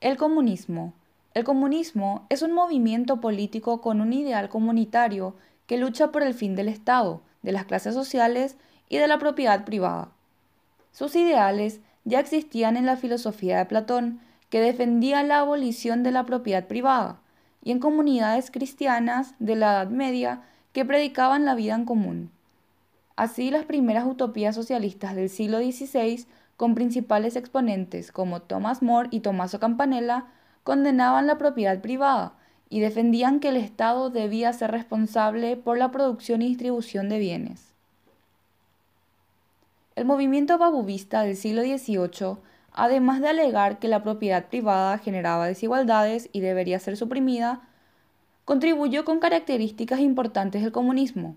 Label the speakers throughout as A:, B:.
A: El comunismo. El comunismo es un movimiento político con un ideal comunitario que lucha por el fin del Estado, de las clases sociales y de la propiedad privada. Sus ideales ya existían en la filosofía de Platón, que defendía la abolición de la propiedad privada, y en comunidades cristianas de la Edad Media que predicaban la vida en común. Así las primeras utopías socialistas del siglo XVI, con principales exponentes como Thomas More y Tommaso Campanella, condenaban la propiedad privada y defendían que el Estado debía ser responsable por la producción y distribución de bienes. El movimiento babuvista del siglo XVIII, además de alegar que la propiedad privada generaba desigualdades y debería ser suprimida, contribuyó con características importantes del comunismo,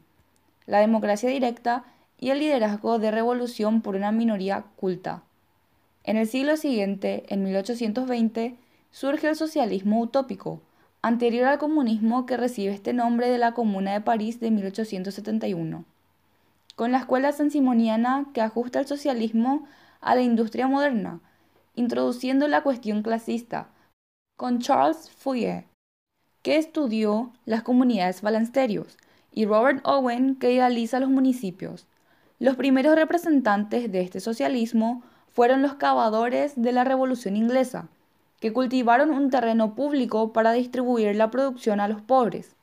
A: la democracia directa y el liderazgo de revolución por una minoría culta. En el siglo siguiente, en 1820, surge el socialismo utópico, anterior al comunismo que recibe este nombre de la Comuna de París de 1871, con la escuela sansimoniana que ajusta el socialismo a la industria moderna, introduciendo la cuestión clasista, con Charles Fourier, que estudió las comunidades balansterios, y Robert Owen, que idealiza los municipios. Los primeros representantes de este socialismo fueron los cavadores de la Revolución Inglesa, que cultivaron un terreno público para distribuir la producción a los pobres.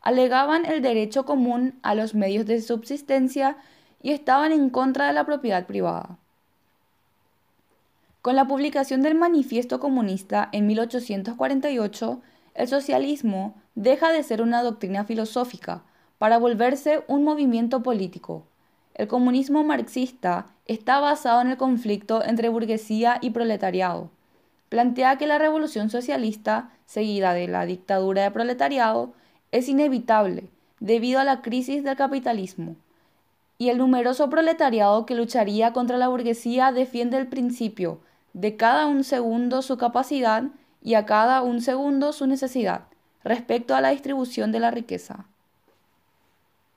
A: Alegaban el derecho común a los medios de subsistencia y estaban en contra de la propiedad privada. Con la publicación del Manifiesto Comunista en 1848, el socialismo deja de ser una doctrina filosófica para volverse un movimiento político. El comunismo marxista está basado en el conflicto entre burguesía y proletariado plantea que la revolución socialista, seguida de la dictadura de proletariado, es inevitable debido a la crisis del capitalismo. Y el numeroso proletariado que lucharía contra la burguesía defiende el principio de cada un segundo su capacidad y a cada un segundo su necesidad respecto a la distribución de la riqueza.